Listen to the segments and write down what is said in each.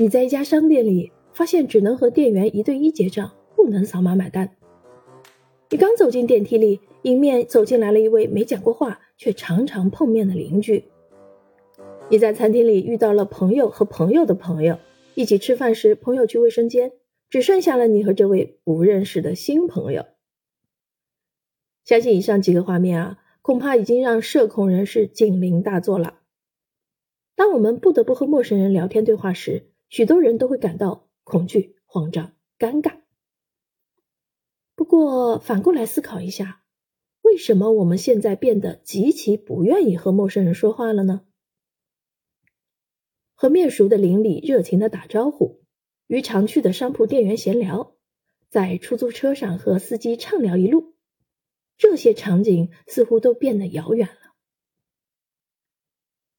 你在一家商店里发现只能和店员一对一结账，不能扫码买单。你刚走进电梯里，迎面走进来了一位没讲过话却常常碰面的邻居。你在餐厅里遇到了朋友和朋友的朋友，一起吃饭时，朋友去卫生间，只剩下了你和这位不认识的新朋友。相信以上几个画面啊，恐怕已经让社恐人士警铃大作了。当我们不得不和陌生人聊天对话时，许多人都会感到恐惧、慌张、尴尬。不过反过来思考一下，为什么我们现在变得极其不愿意和陌生人说话了呢？和面熟的邻里热情的打招呼，与常去的商铺店员闲聊，在出租车上和司机畅聊一路，这些场景似乎都变得遥远了。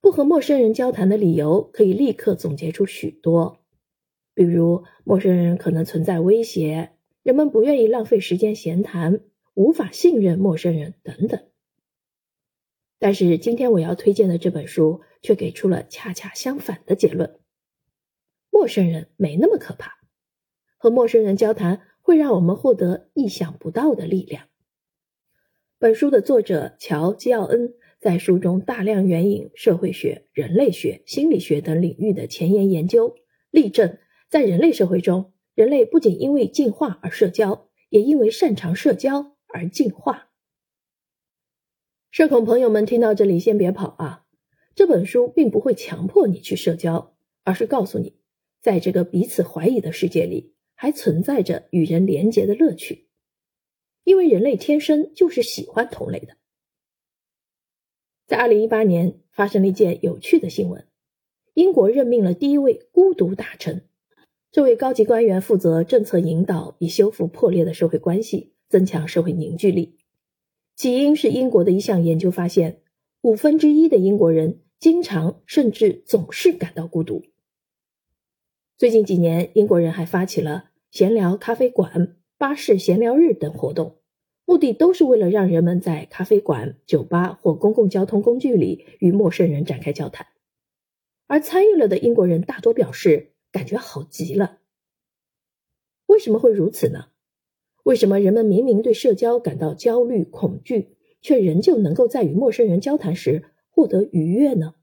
不和陌生人交谈的理由可以立刻总结出许多，比如陌生人可能存在威胁，人们不愿意浪费时间闲谈，无法信任陌生人等等。但是今天我要推荐的这本书却给出了恰恰相反的结论：陌生人没那么可怕，和陌生人交谈会让我们获得意想不到的力量。本书的作者乔·基奥恩在书中大量援引社会学、人类学、心理学等领域的前沿研究，例证在人类社会中，人类不仅因为进化而社交，也因为擅长社交而进化。社恐朋友们，听到这里先别跑啊！这本书并不会强迫你去社交，而是告诉你，在这个彼此怀疑的世界里，还存在着与人连结的乐趣。因为人类天生就是喜欢同类的。二零一八年，发生了一件有趣的新闻：英国任命了第一位孤独大臣。这位高级官员负责政策引导，以修复破裂的社会关系，增强社会凝聚力。起因是英国的一项研究发现，五分之一的英国人经常甚至总是感到孤独。最近几年，英国人还发起了闲聊咖啡馆、巴士闲聊日等活动，目的都是为了让人们在咖啡馆、酒吧或公共交通工具里与陌生人展开交谈。而参与了的英国人大多表示感觉好极了。为什么会如此呢？为什么人们明明对社交感到焦虑、恐惧，却仍旧能够在与陌生人交谈时获得愉悦呢？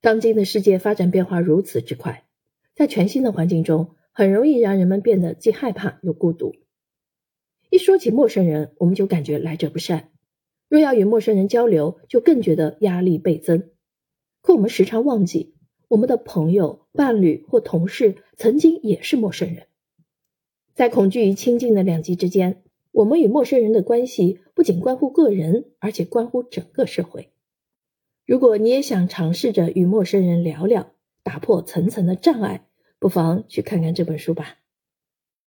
当今的世界发展变化如此之快，在全新的环境中，很容易让人们变得既害怕又孤独。一说起陌生人，我们就感觉来者不善；若要与陌生人交流，就更觉得压力倍增。可我们时常忘记，我们的朋友、伴侣或同事曾经也是陌生人。在恐惧与亲近的两极之间，我们与陌生人的关系不仅关乎个人，而且关乎整个社会。如果你也想尝试着与陌生人聊聊，打破层层的障碍，不妨去看看这本书吧。